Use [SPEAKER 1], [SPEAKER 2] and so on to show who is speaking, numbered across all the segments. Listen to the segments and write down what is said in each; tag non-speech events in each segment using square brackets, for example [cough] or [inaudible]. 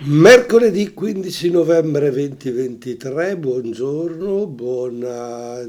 [SPEAKER 1] Mercoledì 15 novembre 2023, buongiorno, buona,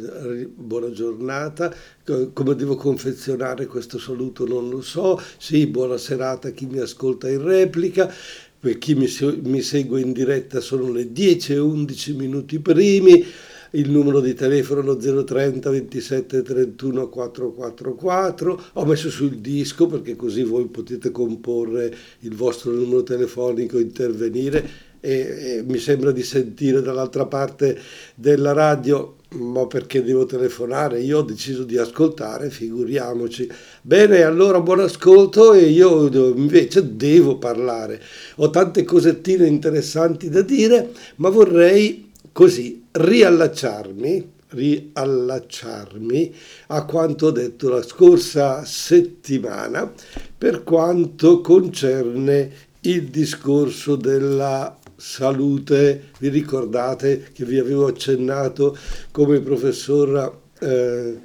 [SPEAKER 1] buona, giornata. Come devo confezionare questo saluto non lo so. Sì, buona serata a chi mi ascolta in replica. Per chi mi, mi segue in diretta sono le 10 e 11 minuti primi il numero di telefono 030 27 31 444, ho messo sul disco perché così voi potete comporre il vostro numero telefonico, intervenire e, e mi sembra di sentire dall'altra parte della radio ma perché devo telefonare? Io ho deciso di ascoltare, figuriamoci. Bene, allora buon ascolto e io invece devo parlare. Ho tante cosettine interessanti da dire, ma vorrei così riallacciarmi, riallacciarmi a quanto detto la scorsa settimana per quanto concerne il discorso della salute. Vi ricordate che vi avevo accennato come il professor eh,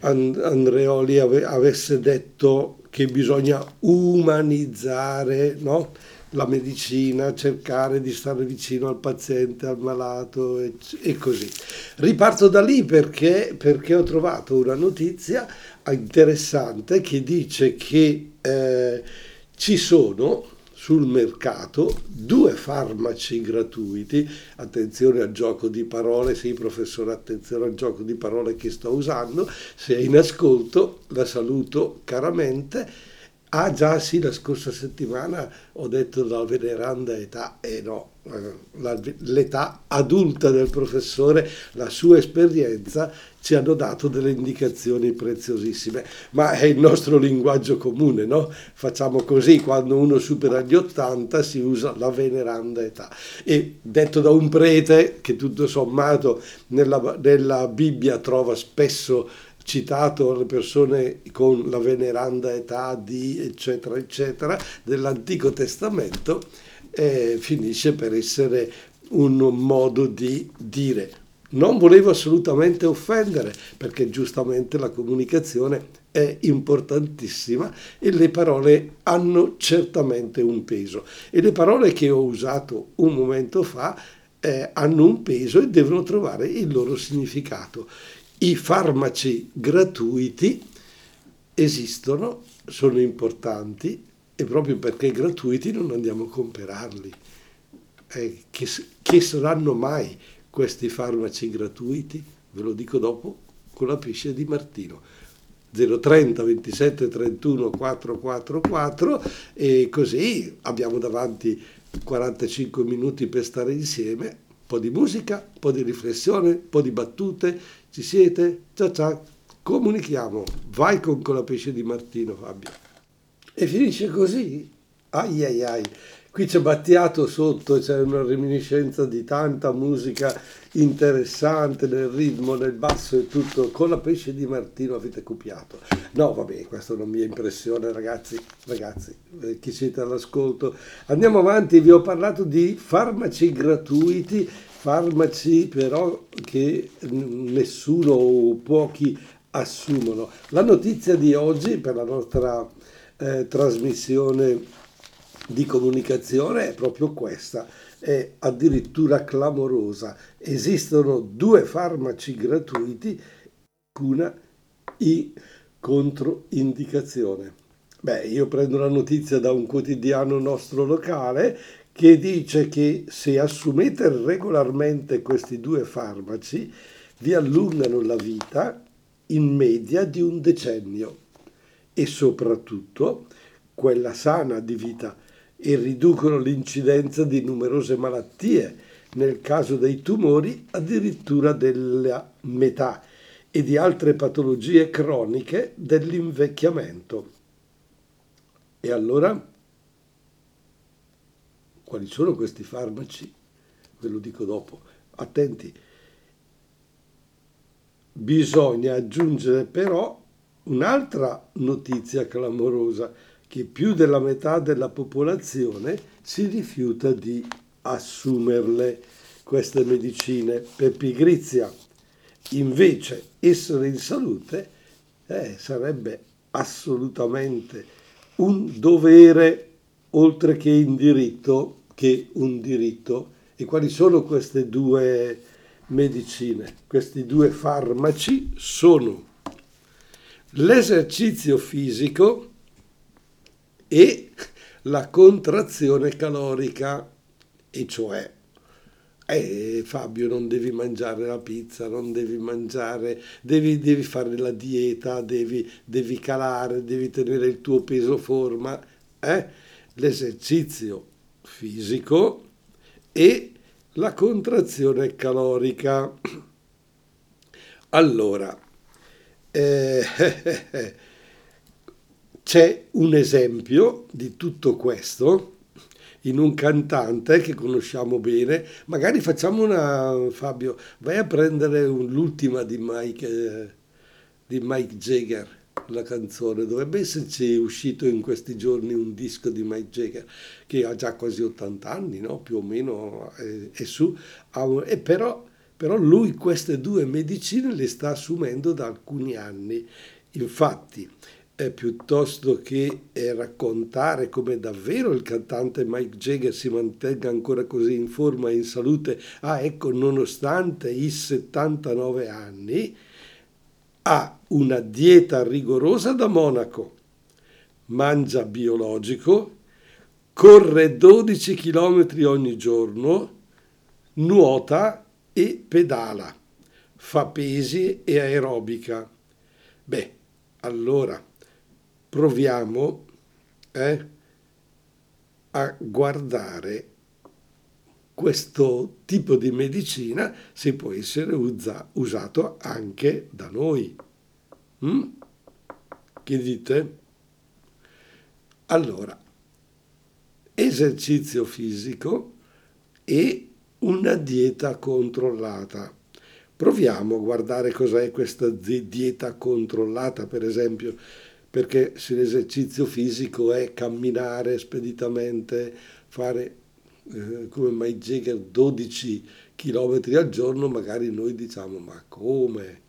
[SPEAKER 1] Andreoli ave, avesse detto che bisogna umanizzare, no? La medicina, cercare di stare vicino al paziente, al malato e, e così. Riparto da lì perché, perché, ho trovato una notizia interessante che dice che eh, ci sono sul mercato due farmaci gratuiti, attenzione al gioco di parole, sì professore, attenzione al gioco di parole che sto usando, se è in ascolto la saluto caramente Ah già sì, la scorsa settimana ho detto la veneranda età, e eh no, l'età adulta del professore, la sua esperienza ci hanno dato delle indicazioni preziosissime, ma è il nostro linguaggio comune, no? Facciamo così, quando uno supera gli 80 si usa la veneranda età. E detto da un prete che tutto sommato nella, nella Bibbia trova spesso citato le persone con la veneranda età di eccetera eccetera dell'Antico Testamento, eh, finisce per essere un modo di dire. Non volevo assolutamente offendere perché giustamente la comunicazione è importantissima e le parole hanno certamente un peso e le parole che ho usato un momento fa eh, hanno un peso e devono trovare il loro significato i farmaci gratuiti esistono, sono importanti e proprio perché gratuiti non andiamo a comprarli. Eh, che, che saranno mai questi farmaci gratuiti? Ve lo dico dopo con la pesce di Martino. 030 27 31 444 e così abbiamo davanti 45 minuti per stare insieme, un po' di musica, un po' di riflessione, un po' di battute, ci siete? Ciao ciao. Comunichiamo. Vai con, con la pesce di Martino, Fabio. E finisce così. Ai ai ai. Qui c'è Battiato sotto, c'è una reminiscenza di tanta musica interessante nel ritmo, nel basso e tutto. Con la pesce di Martino avete copiato. No, vabbè, questa è una mia impressione, ragazzi, ragazzi, eh, chi siete all'ascolto. Andiamo avanti, vi ho parlato di farmaci gratuiti farmaci però che nessuno o pochi assumono. La notizia di oggi per la nostra eh, trasmissione di comunicazione è proprio questa, è addirittura clamorosa. Esistono due farmaci gratuiti, una in controindicazione. Beh, io prendo la notizia da un quotidiano nostro locale che dice che se assumete regolarmente questi due farmaci vi allungano la vita in media di un decennio e soprattutto quella sana di vita e riducono l'incidenza di numerose malattie, nel caso dei tumori addirittura della metà e di altre patologie croniche dell'invecchiamento. E allora quali sono questi farmaci? Ve lo dico dopo. Attenti. Bisogna aggiungere però un'altra notizia clamorosa, che più della metà della popolazione si rifiuta di assumerle queste medicine per pigrizia. Invece essere in salute eh, sarebbe assolutamente un dovere oltre che in diritto che un diritto. E quali sono queste due medicine? Questi due farmaci sono l'esercizio fisico e la contrazione calorica, e cioè eh, Fabio, non devi mangiare la pizza, non devi mangiare, devi, devi fare la dieta, devi, devi, calare, devi tenere il tuo peso forma. Eh? L'esercizio fisico e la contrazione calorica. Allora, eh, [laughs] c'è un esempio di tutto questo in un cantante che conosciamo bene, magari facciamo una, Fabio, vai a prendere un, l'ultima di Mike, eh, di Mike Jagger, la canzone, dovrebbe esserci uscito in questi giorni un disco di Mike Jagger che ha già quasi 80 anni, no? più o meno è, è su, e però, però lui queste due medicine le sta assumendo da alcuni anni. Infatti, eh, piuttosto che eh, raccontare come davvero il cantante Mike Jagger si mantenga ancora così in forma e in salute, ah ecco, nonostante i 79 anni, ha una dieta rigorosa da monaco, mangia biologico, corre 12 km ogni giorno, nuota e pedala, fa pesi e aerobica. Beh, allora proviamo eh, a guardare questo tipo di medicina se può essere usa, usato anche da noi. Mm? Che dite? Allora, esercizio fisico e una dieta controllata. Proviamo a guardare cos'è questa dieta controllata, per esempio perché se l'esercizio fisico è camminare speditamente, fare eh, come Mike Jagger 12 km al giorno, magari noi diciamo ma come?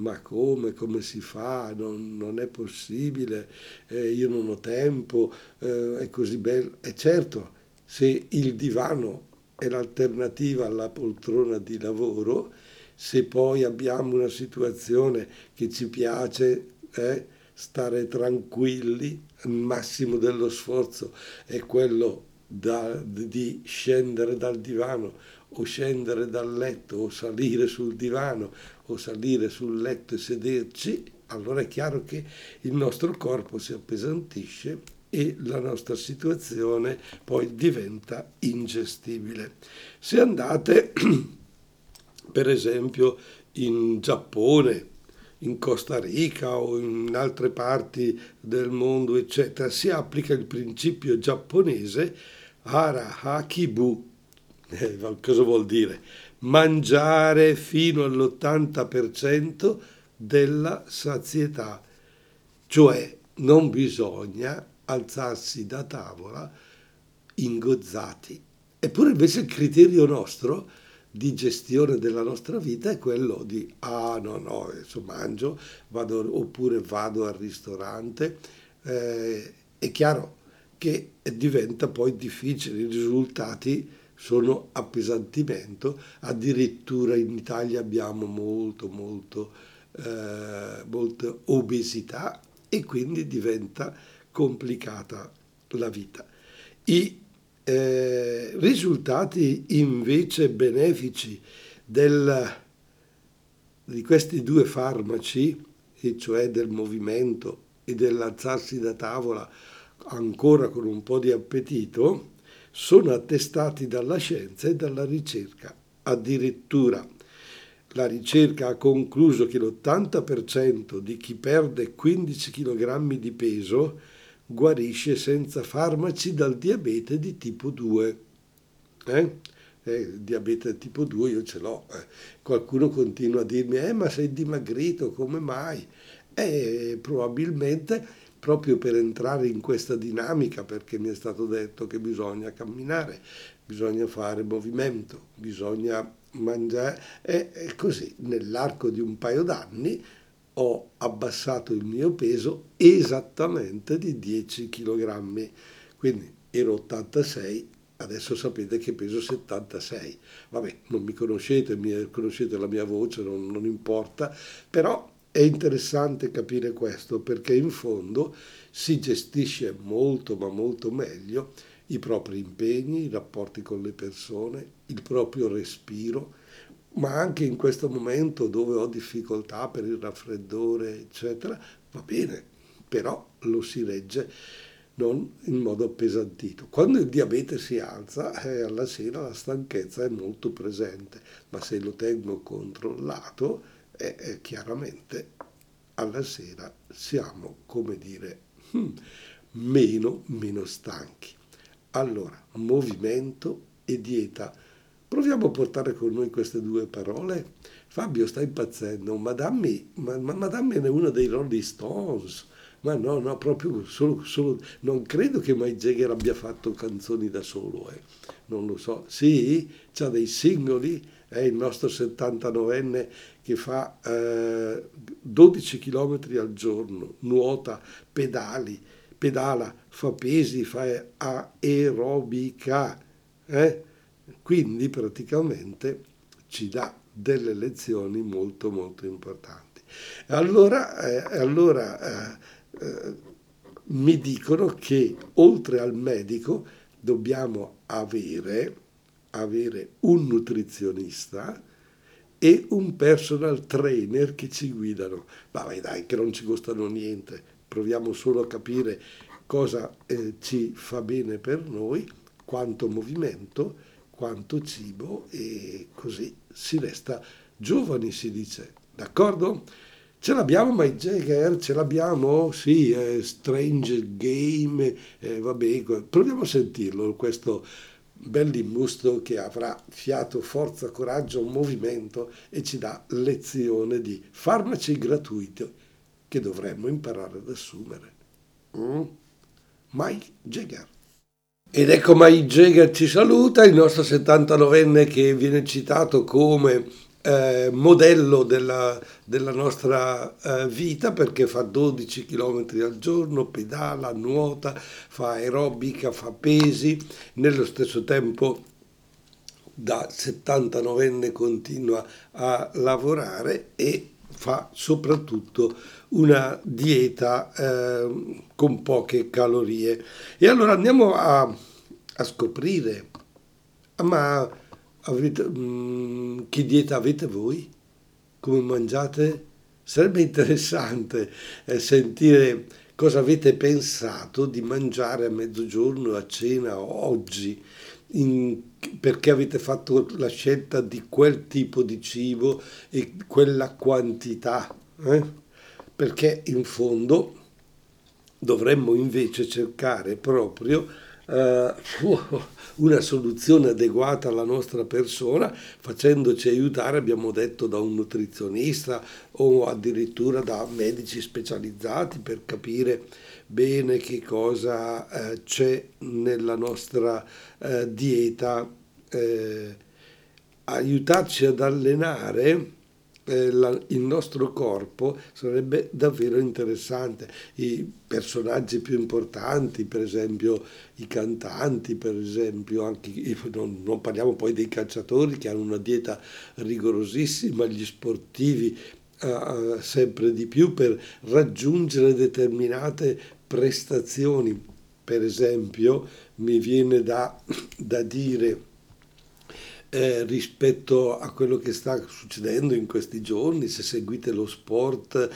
[SPEAKER 1] Ma come? Come si fa? Non, non è possibile, eh, io non ho tempo, eh, è così bello. E certo, se il divano è l'alternativa alla poltrona di lavoro, se poi abbiamo una situazione che ci piace, eh, stare tranquilli, il massimo dello sforzo è quello da, di scendere dal divano o scendere dal letto o salire sul divano o salire sul letto e sederci, allora è chiaro che il nostro corpo si appesantisce e la nostra situazione poi diventa ingestibile. Se andate [clears throat] per esempio in Giappone, in Costa Rica o in altre parti del mondo, eccetera, si applica il principio giapponese Hara Hakibu. [laughs] Eh, cosa vuol dire? Mangiare fino all'80% della sazietà, cioè non bisogna alzarsi da tavola ingozzati. Eppure invece il criterio nostro di gestione della nostra vita è quello di ah no no adesso mangio vado, oppure vado al ristorante eh, è chiaro che diventa poi difficile i risultati sono appesantimento. Addirittura in Italia abbiamo molto molto eh, molta obesità e quindi diventa complicata la vita. I eh, risultati invece benefici del, di questi due farmaci, e cioè del movimento e dell'alzarsi da tavola ancora con un po' di appetito, sono attestati dalla scienza e dalla ricerca. Addirittura la ricerca ha concluso che l'80% di chi perde 15 kg di peso guarisce senza farmaci dal diabete di tipo 2. Eh? Eh, diabete tipo 2 io ce l'ho. Eh. Qualcuno continua a dirmi, eh, ma sei dimagrito, come mai? Eh, probabilmente proprio per entrare in questa dinamica, perché mi è stato detto che bisogna camminare, bisogna fare movimento, bisogna mangiare, e così nell'arco di un paio d'anni ho abbassato il mio peso esattamente di 10 kg. Quindi ero 86, adesso sapete che peso 76. Vabbè, non mi conoscete, mi conoscete la mia voce, non, non importa, però è interessante capire questo perché in fondo si gestisce molto ma molto meglio i propri impegni, i rapporti con le persone, il proprio respiro, ma anche in questo momento dove ho difficoltà per il raffreddore, eccetera, va bene, però lo si regge non in modo appesantito. Quando il diabete si alza, eh, alla sera la stanchezza è molto presente, ma se lo tengo controllato, eh, eh, chiaramente alla sera siamo, come dire, hmm, meno, meno stanchi. Allora, movimento e dieta. Proviamo a portare con noi queste due parole. Fabio sta impazzendo, ma dammi, ma, ma dammi uno dei Rolling Stones ma no, no, proprio solo, solo non credo che Mike Jagger abbia fatto canzoni da solo, eh. non lo so. Sì, c'ha dei singoli, è il nostro 79enne che fa eh, 12 km al giorno, nuota, pedali, pedala, fa pesi, fa aerobica. Eh? Quindi praticamente ci dà delle lezioni molto molto importanti. Allora, eh, allora eh, eh, mi dicono che oltre al medico dobbiamo avere, avere un nutrizionista e un personal trainer che ci guidano. Vabbè dai, che non ci costano niente, proviamo solo a capire cosa eh, ci fa bene per noi, quanto movimento, quanto cibo e così si resta giovani, si dice. D'accordo? Ce l'abbiamo Mike Jagger? Ce l'abbiamo? Sì, è Strange Game, eh, vabbè, proviamo a sentirlo, questo bell'imbusto che avrà fiato, forza, coraggio, movimento e ci dà lezione di farmaci gratuiti che dovremmo imparare ad assumere. Mm? Mike Jagger. Ed ecco Mike Jagger ci saluta, il nostro 79enne che viene citato come eh, modello della, della nostra eh, vita perché fa 12 km al giorno, pedala, nuota, fa aerobica, fa pesi, nello stesso tempo da 79enne continua a lavorare e fa soprattutto una dieta eh, con poche calorie. E allora andiamo a, a scoprire, ma Avete, mm, che dieta avete voi? Come mangiate? Sarebbe interessante eh, sentire cosa avete pensato di mangiare a mezzogiorno, a cena oggi, in, perché avete fatto la scelta di quel tipo di cibo e quella quantità. Eh? Perché in fondo dovremmo invece cercare proprio eh, [laughs] una soluzione adeguata alla nostra persona facendoci aiutare, abbiamo detto, da un nutrizionista o addirittura da medici specializzati per capire bene che cosa eh, c'è nella nostra eh, dieta, eh, aiutarci ad allenare eh, la, il nostro corpo sarebbe davvero interessante. I personaggi più importanti, per esempio i cantanti, per esempio, anche, non, non parliamo poi dei calciatori che hanno una dieta rigorosissima, gli sportivi uh, sempre di più per raggiungere determinate prestazioni. Per esempio, mi viene da, da dire eh, rispetto a quello che sta succedendo in questi giorni, se seguite lo sport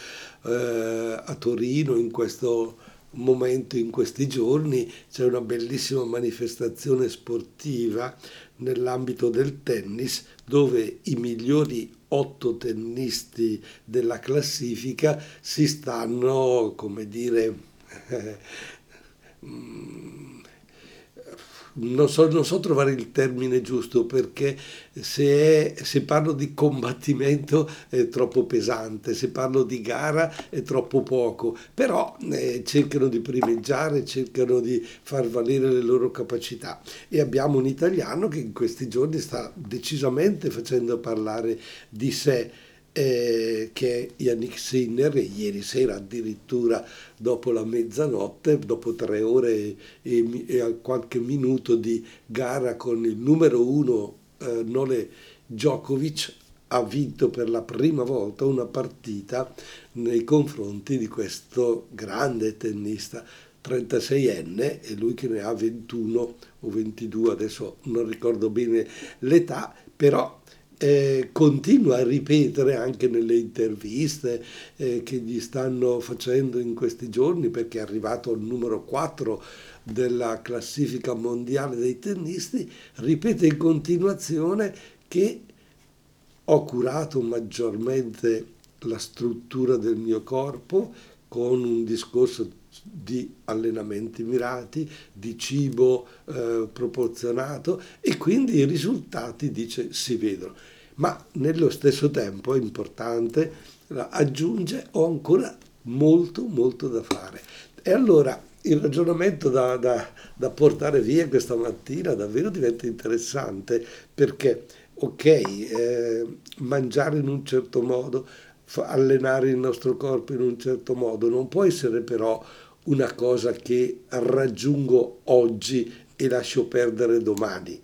[SPEAKER 1] eh, a Torino in questo momento, in questi giorni, c'è una bellissima manifestazione sportiva nell'ambito del tennis dove i migliori otto tennisti della classifica si stanno, come dire, eh, [laughs] non so, non so, trovare il termine giusto perché se, è, se, parlo di combattimento è troppo pesante, se parlo di gara è troppo poco, però eh, cercano di primeggiare, cercano di far valere le loro capacità. E abbiamo un italiano che in questi giorni sta decisamente facendo parlare di sé eh, che è Yannick Sinner, ieri sera addirittura dopo la mezzanotte, dopo tre ore e, e, e qualche minuto di gara con il numero uno eh, Nole Djokovic, ha vinto per la prima volta una partita nei confronti di questo grande tennista 36enne e lui che ne ha 21 o 22, adesso non ricordo bene l'età, però eh, continua a ripetere anche nelle interviste eh, che gli stanno facendo in questi giorni perché è arrivato al numero 4 della classifica mondiale dei tennisti, ripete in continuazione che ho curato maggiormente la struttura del mio corpo con un discorso di allenamenti mirati, di cibo eh, proporzionato e quindi i risultati, dice, si vedono. Ma nello stesso tempo è importante, aggiunge, ho ancora molto, molto da fare. E allora il ragionamento da, da, da portare via questa mattina davvero diventa interessante perché, ok, eh, mangiare in un certo modo, allenare il nostro corpo in un certo modo, non può essere però una cosa che raggiungo oggi e lascio perdere domani,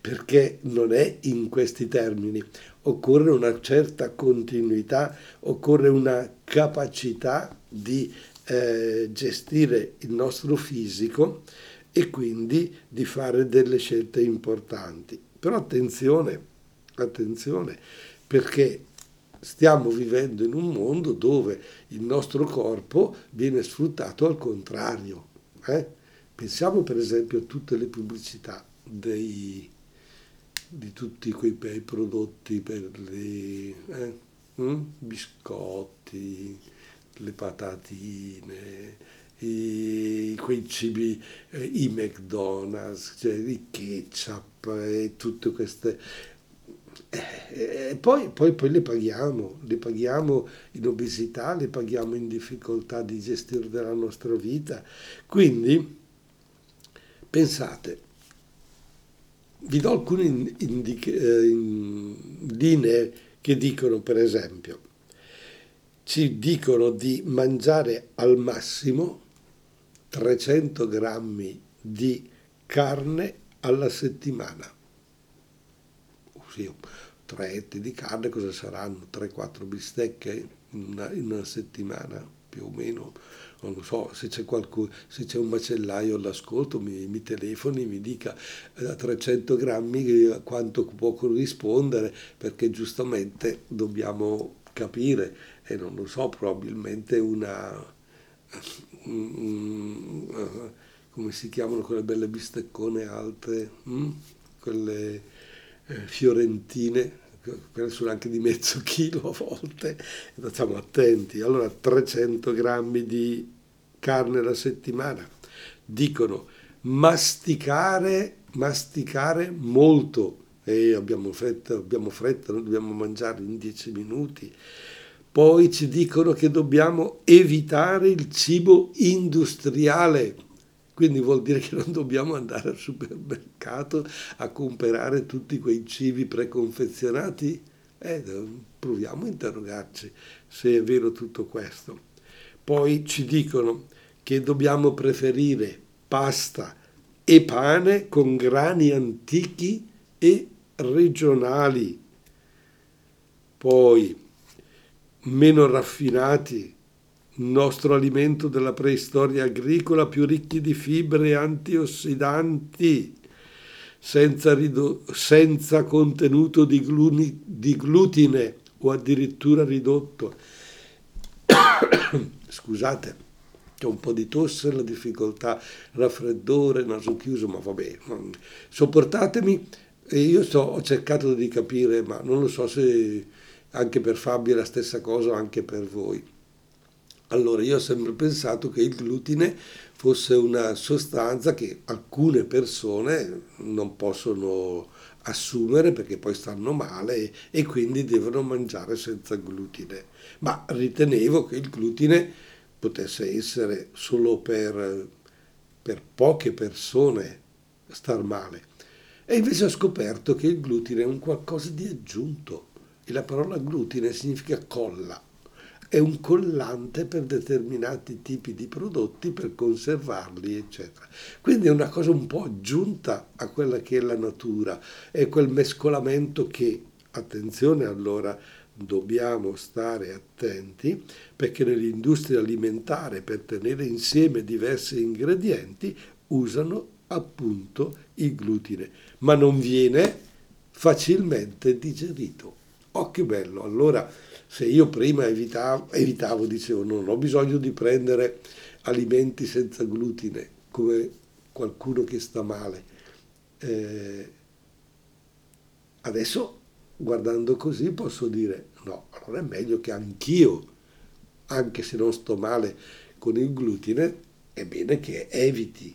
[SPEAKER 1] perché non è in questi termini. Occorre una certa continuità, occorre una capacità di eh, gestire il nostro fisico e quindi di fare delle scelte importanti. Però attenzione, attenzione, perché stiamo vivendo in un mondo dove il nostro corpo viene sfruttato al contrario. Eh? Pensiamo per esempio a tutte le pubblicità dei, di tutti quei bei prodotti per i eh? mm? biscotti, le patatine, i, quei cibi, eh, i McDonald's, cioè i ketchup e tutte queste e eh, poi, poi, poi, le paghiamo, le paghiamo in obesità, le paghiamo in difficoltà di gestire la nostra vita. Quindi pensate, vi do alcune indica- eh, linee che dicono, per esempio, ci dicono di mangiare al massimo 300 grammi di carne alla settimana sì, tre etti di carne, cosa saranno? 3-4 bistecche in una, in una, settimana più o meno. Non lo so, se c'è, qualcuno, se c'è un macellaio all'ascolto mi, mi telefoni, mi dica da eh, 300 grammi quanto può corrispondere, perché giustamente dobbiamo capire, e non lo so, probabilmente una... [laughs] Uh, come si chiamano quelle belle bisteccone alte? Mm? Quelle eh, fiorentine, sono anche di mezzo [laughs] chilo a volte, stiamo attenti. Allora 300 grammi di carne alla settimana. Dicono masticare, masticare molto. E abbiamo fretta, abbiamo fretta, noi dobbiamo mangiare in 10 minuti. Poi ci dicono che dobbiamo evitare il cibo industriale, quindi vuol dire che non dobbiamo andare al supermercato a comprare tutti quei cibi preconfezionati? Eh, proviamo a interrogarci se è vero tutto questo. Poi ci dicono che dobbiamo preferire pasta e pane con grani antichi e regionali. Poi meno raffinati nostro alimento della preistoria agricola più ricchi di fibre antiossidanti, senza, rido- senza contenuto di, gluni- di glutine o addirittura ridotto. [coughs] Scusate, c'è un po' di tosse, la difficoltà, raffreddore, naso chiuso, ma vabbè, sopportatemi. E io so, ho cercato di capire, ma non lo so se anche per Fabio è la stessa cosa, anche per voi allora io ho sempre pensato che il glutine fosse una sostanza che alcune persone non possono assumere perché poi stanno male e quindi devono mangiare senza glutine. Ma ritenevo che il glutine potesse essere solo per, per poche persone star male. E invece ho scoperto che il glutine è un qualcosa di aggiunto E la parola glutine significa colla. È un collante per determinati tipi di prodotti, per conservarli, eccetera. Quindi è una cosa un po' aggiunta a quella che è la natura, è quel mescolamento che, attenzione allora, dobbiamo stare attenti perché nell'industria alimentare per tenere insieme diversi ingredienti usano appunto il glutine, ma non viene facilmente digerito. Oh che bello! Allora se io prima evitavo, evitavo dicevo non ho bisogno di prendere alimenti senza glutine come qualcuno che sta male, eh, adesso guardando così posso dire no, allora è meglio che anch'io, anche se non sto male con il glutine, è bene che eviti.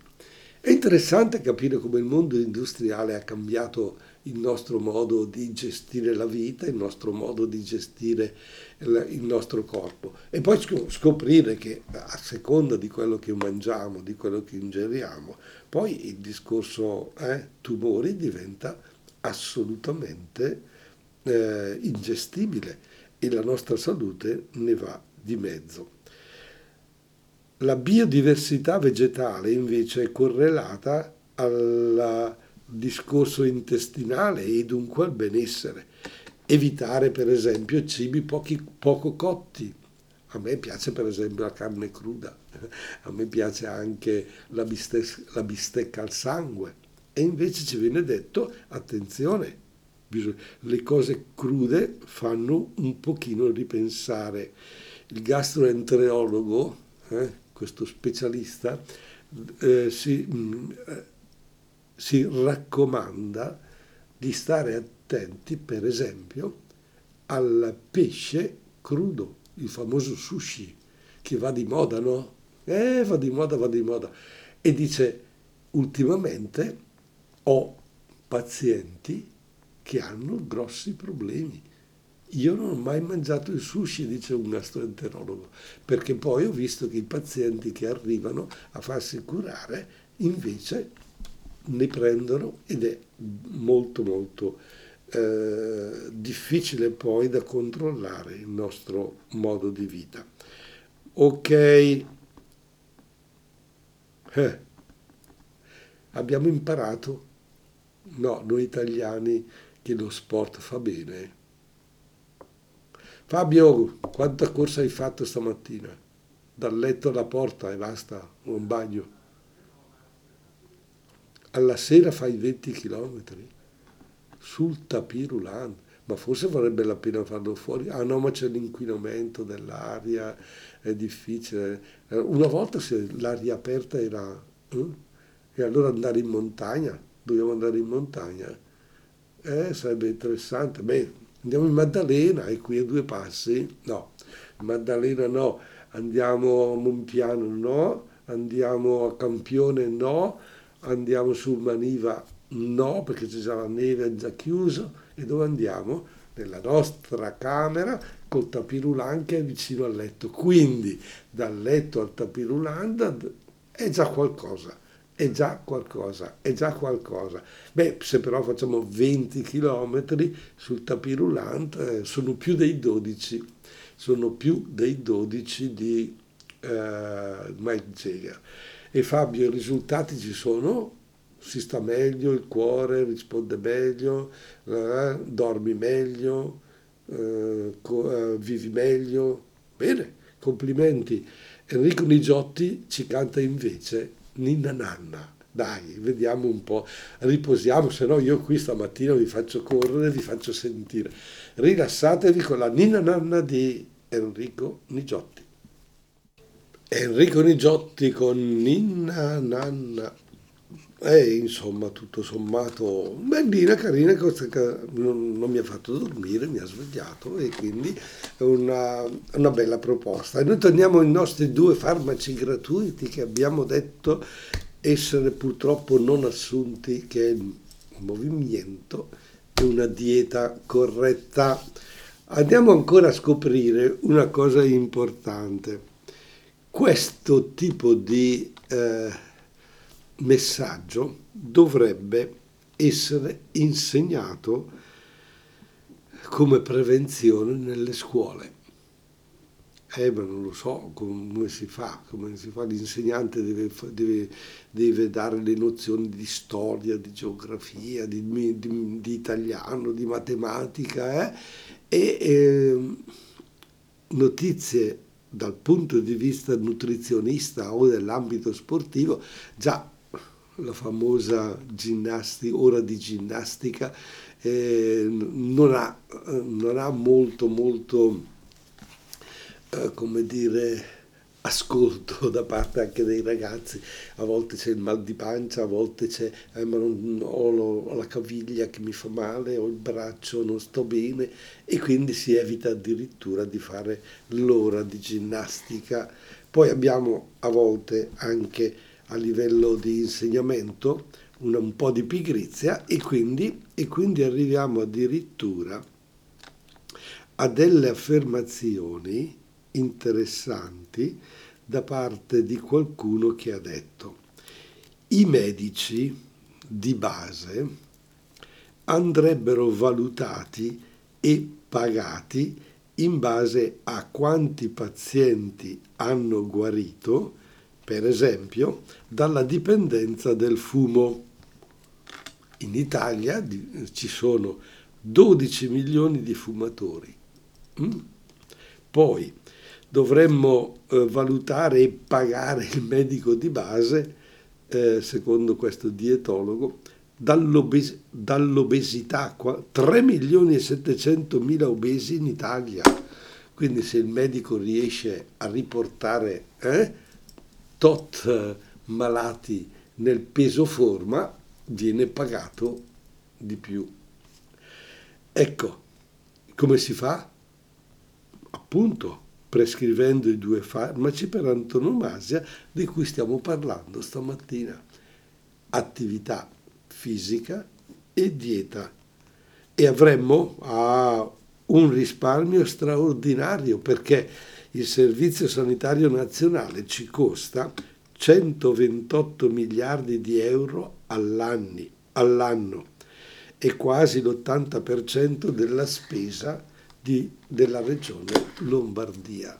[SPEAKER 1] È interessante capire come il mondo industriale ha cambiato il nostro modo di gestire la vita, il nostro modo di gestire il nostro corpo e poi scoprire che a seconda di quello che mangiamo, di quello che ingeriamo, poi il discorso eh, tumori diventa assolutamente eh, ingestibile e la nostra salute ne va di mezzo. La biodiversità vegetale invece è correlata al discorso intestinale e dunque al benessere. Evitare per esempio cibi pochi, poco cotti. A me piace per esempio la carne cruda, a me piace anche la bistecca, la bistecca al sangue. E invece ci viene detto, attenzione, le cose crude fanno un pochino ripensare. Il gastroenterologo, eh, questo specialista, eh, si, mh, mm, eh, si raccomanda di stare attenti, per esempio, al pesce crudo, il famoso sushi, che va di moda, no? Eh, va di moda, va di moda. E dice, ultimamente ho pazienti che hanno grossi problemi. Io non ho mai mangiato il sushi, dice un gastroenterologo, perché poi ho visto che i pazienti che arrivano a farsi curare invece ne prendono ed è molto molto eh, difficile poi da controllare il nostro modo di vita. Ok, eh. abbiamo imparato, no, noi italiani che lo sport fa bene. Fabio, quanta corsa hai fatto stamattina? Dal letto alla porta e basta, un bagno. Alla sera fai 20 km sul tapirulan, ma forse varrebbe la pena farlo fuori. Ah no, ma c'è l'inquinamento dell'aria, è difficile. Una volta l'aria aperta era... Eh? E allora andare in montagna, dobbiamo andare in montagna eh, sarebbe interessante. Beh, andiamo in Maddalena, è qui a due passi? No, Maddalena no, andiamo a Monpiano no, andiamo a Campione no, andiamo sul Maniva no, perché c'è già la neve, è già chiuso. E dove andiamo? Nella nostra camera col tapirulan che è vicino al letto. Quindi dal letto al tapirulan è già qualcosa è già qualcosa, è già qualcosa. Beh, se però facciamo 20 km sul tapirulant eh, sono più dei 12, sono più dei 12 di eh, Mike Jagger. E Fabio, i risultati ci sono? Si sta meglio, il cuore risponde meglio, eh, dormi meglio, eh, co- eh, vivi meglio. Bene, complimenti. Enrico Nigiotti ci canta invece ninna nanna. Dai, vediamo un po', riposiamo, se no io qui stamattina vi faccio correre, vi faccio sentire. Rilassatevi con la ninna nanna di Enrico Nigiotti. Enrico Nigiotti con ninna nanna. E insomma, tutto sommato, bellina, carina, non, non, mi ha fatto dormire, mi ha svegliato e quindi è una, una, bella proposta. E noi torniamo ai nostri due farmaci gratuiti che abbiamo detto essere purtroppo non assunti, che è il movimento e una dieta corretta. Andiamo ancora a scoprire una cosa importante. Questo tipo di... Eh, messaggio dovrebbe essere insegnato come prevenzione nelle scuole. Eh, ma non lo so come si fa, come si fa. L'insegnante deve, deve, deve dare le nozioni di storia, di geografia, di, di, di italiano, di matematica eh? e eh, notizie dal punto di vista nutrizionista o dell'ambito sportivo, già la famosa ginnastica, ora di ginnastica, eh, non, ha, non ha molto, molto eh, come dire, ascolto [laughs] da parte anche dei ragazzi, a volte c'è il mal di pancia, a volte c'è eh, ma non, ho, lo, ho, la caviglia che mi fa male, ho il braccio, non sto bene e quindi si evita addirittura di fare l'ora di ginnastica. Poi abbiamo a volte anche a livello di insegnamento un, un po' di pigrizia e quindi, e quindi arriviamo addirittura a delle affermazioni interessanti da parte di qualcuno che ha detto i medici di base andrebbero valutati e pagati in base a quanti pazienti hanno guarito, per esempio, dalla dipendenza del fumo. In Italia ci sono 12 milioni di fumatori. Mm? Poi dovremmo eh, valutare e pagare il medico di base, eh, secondo questo dietologo, dall'obes- dall'obesità, 3 milioni e 700 mila obesi in Italia. Quindi se il medico riesce a riportare eh, tot eh, malati nel peso forma, viene pagato di più. Ecco, come si fa? Appunto, prescrivendo i due farmaci per antonomasia di cui stiamo parlando stamattina. Attività fisica e dieta. E avremmo ah, un risparmio straordinario perché il Servizio Sanitario Nazionale ci costa 128 miliardi di euro all'anno, all'anno e quasi l'80% della spesa di, della regione Lombardia.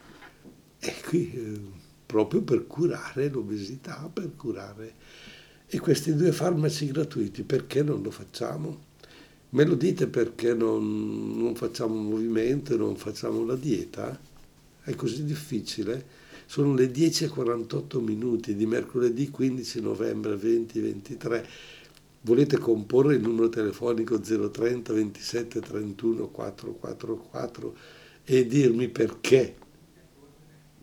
[SPEAKER 1] E qui eh, proprio per curare l'obesità, per curare... E questi due farmaci gratuiti, perché non lo facciamo? Me lo dite perché non, non facciamo movimento non facciamo la dieta? È così difficile? Sono le 10.48 minuti di mercoledì 15 novembre 2023 volete comporre il numero telefonico 030 27 31 444 e dirmi perché.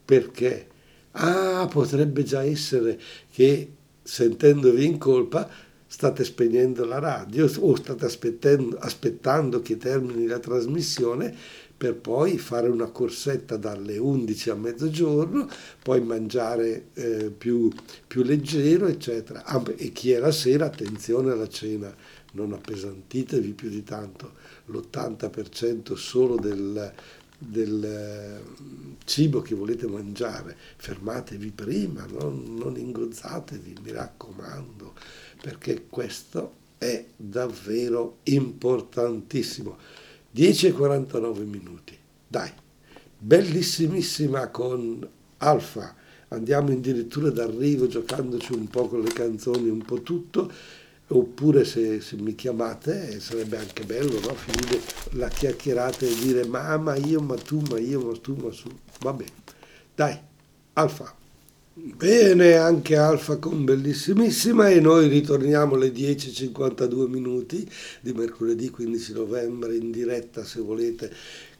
[SPEAKER 1] Perché? Ah, potrebbe già essere che sentendovi in colpa state spegnendo la radio o state aspettando, aspettando che termini la trasmissione per poi fare una corsetta dalle 11 a mezzogiorno, poi mangiare eh, più, più, leggero, eccetera. Ah, e chi è la sera, attenzione alla cena, non appesantitevi più di tanto, l'80% solo del, del eh, cibo che volete mangiare, fermatevi prima, non, non ingozzatevi, mi raccomando, perché questo è davvero importantissimo. 10 e 49 minuti. Dai, bellissimissima con Alfa. Andiamo addirittura d'arrivo giocandoci un po' con le canzoni, un po' tutto. Oppure se, se mi chiamate sarebbe anche bello no? finire la chiacchierata e dire ma, ma io, ma tu, ma io, ma tu, ma su. Va bene. Dai, Alfa. Bene, anche Alfa con bellissimissima e noi ritorniamo alle 10.52 minuti di mercoledì 15 novembre in diretta se volete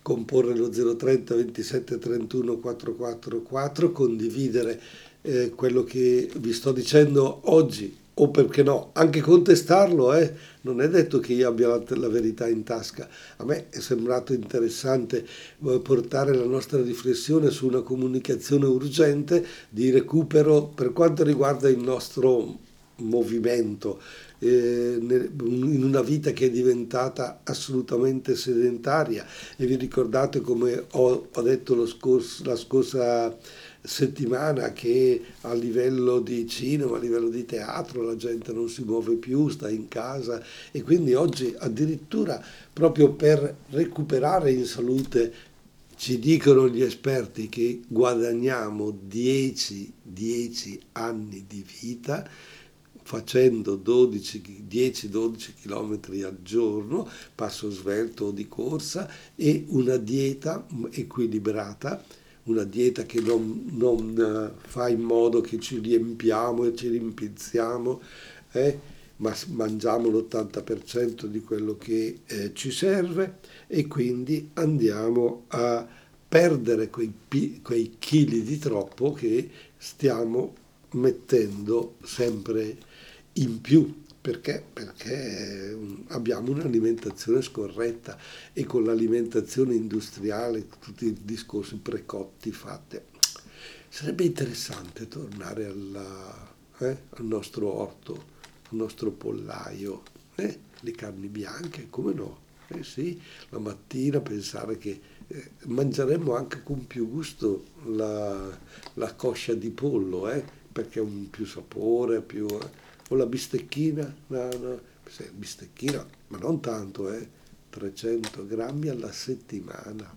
[SPEAKER 1] comporre lo 030 27 31 444, condividere eh, quello che vi sto dicendo oggi o perché no, anche contestarlo, eh? non è detto che io abbia la, la, verità in tasca. A me è sembrato interessante eh, portare la nostra riflessione su una comunicazione urgente di recupero per quanto riguarda il nostro movimento eh, in una vita che è diventata assolutamente sedentaria e vi ricordate come ho, ho detto scorso, la scorsa settimana che a livello di cinema, a livello di teatro la gente non si muove più, sta in casa e quindi oggi addirittura proprio per recuperare in salute ci dicono gli esperti che guadagniamo 10, 10 anni di vita facendo 10-12 km al giorno, passo svelto o di corsa e una dieta equilibrata una dieta che non, non eh, fa in modo che ci riempiamo e ci rimpizziamo, eh, ma mangiamo l'80% di quello che eh, ci serve e quindi andiamo a perdere quei, quei chili di troppo che stiamo mettendo sempre in più perché? Perché abbiamo un'alimentazione scorretta e con l'alimentazione industriale, tutti i discorsi precotti fatti. Sarebbe interessante tornare alla, eh, al nostro orto, al nostro pollaio, eh, le carni bianche, come no? Eh sì, la mattina pensare che eh, mangeremmo anche con più gusto la, la coscia di pollo, eh, perché ha un più sapore, più... O la bistecchina, no, no, bistecchina, ma non tanto, eh, 300 grammi alla settimana.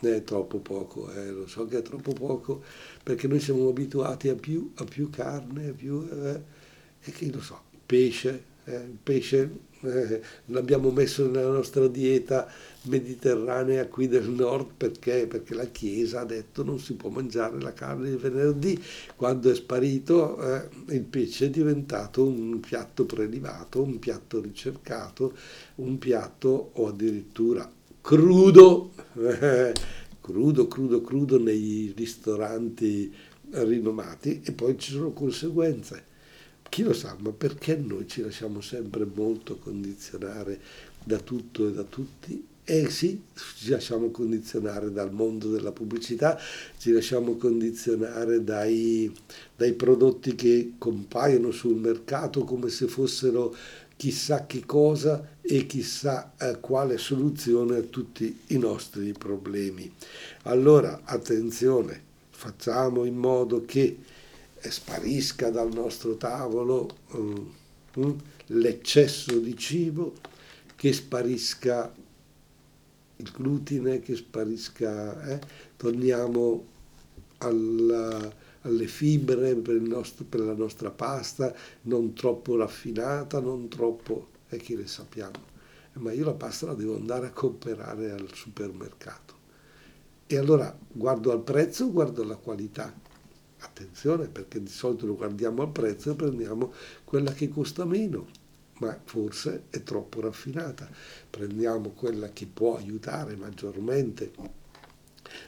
[SPEAKER 1] È troppo poco, eh, lo so che è troppo poco, perché noi siamo abituati a più, a più carne, a più, eh, e che lo so, pesce, eh, pesce eh, [laughs] l'abbiamo messo nella nostra dieta mediterranea qui del nord perché? perché la Chiesa ha detto non si può mangiare la carne il venerdì. Quando è sparito eh, il pesce è diventato un piatto prelibato, un piatto ricercato, un piatto o addirittura crudo, eh, [laughs] crudo, crudo, crudo nei ristoranti rinomati e poi ci sono conseguenze chi lo sa, ma perché noi ci lasciamo sempre molto condizionare da tutto e da tutti? Eh sì, ci lasciamo condizionare dal mondo della pubblicità, ci lasciamo condizionare dai, dai prodotti che compaiono sul mercato come se fossero chissà che cosa e chissà eh, quale soluzione a tutti i nostri problemi. Allora, attenzione, facciamo in modo che sparisca dal nostro tavolo um, l'eccesso di cibo, che sparisca il glutine, che sparisca, eh? torniamo alla, alle fibre per, nostro, per, la nostra pasta, non troppo raffinata, non troppo, e chi le sappiamo. Ma io la pasta la devo andare a comprare al supermercato. E allora guardo al prezzo, guardo alla qualità Attenzione perché di solito lo guardiamo al prezzo e prendiamo quella che costa meno, ma forse è troppo raffinata. Prendiamo quella che può aiutare maggiormente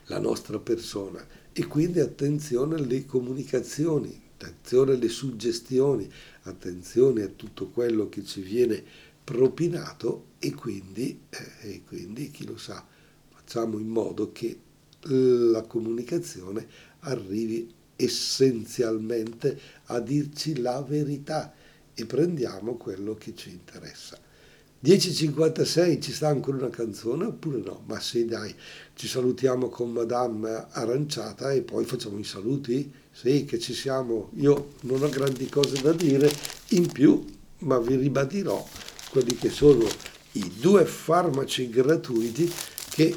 [SPEAKER 1] la nostra persona e quindi attenzione alle comunicazioni, attenzione alle suggestioni, attenzione a tutto quello che ci viene propinato e quindi, eh, e quindi chi lo sa, facciamo in modo che la comunicazione arrivi essenzialmente a dirci la verità e prendiamo quello che ci interessa. 10.56 ci sta ancora una canzone oppure no? Ma sì dai, ci salutiamo con Madame Aranciata e poi facciamo i saluti? Sì, che ci siamo. Io non ho grandi cose da dire in più, ma vi ribadirò quelli che sono i due farmaci gratuiti che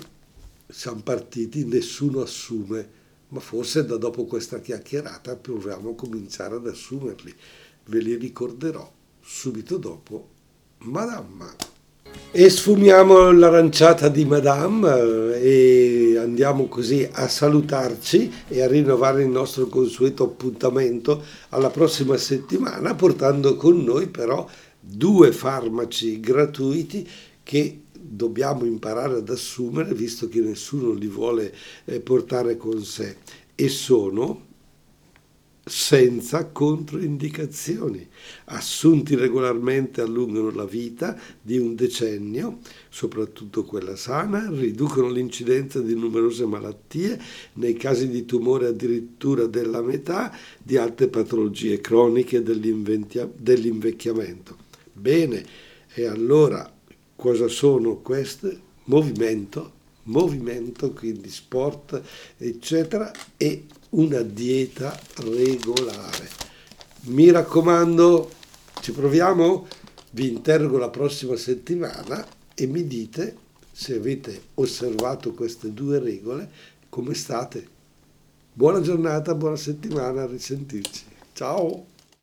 [SPEAKER 1] siamo partiti, nessuno assume ma forse da dopo questa chiacchierata proviamo a cominciare ad assumerli. Ve li ricorderò subito dopo Madame. E sfumiamo l'aranciata di Madame eh, e andiamo così a salutarci e a rinnovare il nostro consueto appuntamento alla prossima settimana portando con noi però due farmaci gratuiti che dobbiamo imparare ad assumere visto che nessuno li vuole eh, portare con sé e sono senza controindicazioni. Assunti regolarmente allungano la vita di un decennio, soprattutto quella sana, riducono l'incidenza di numerose malattie, nei casi di tumore addirittura della metà, di altre patologie croniche dell'invecchiamento. Bene, e allora cosa sono queste? Movimento, movimento, quindi sport, eccetera, e una dieta regolare. Mi raccomando, ci proviamo? Vi interrogo la prossima settimana e mi dite se avete osservato queste due regole come state. Buona giornata, buona settimana, a risentirci. Ciao!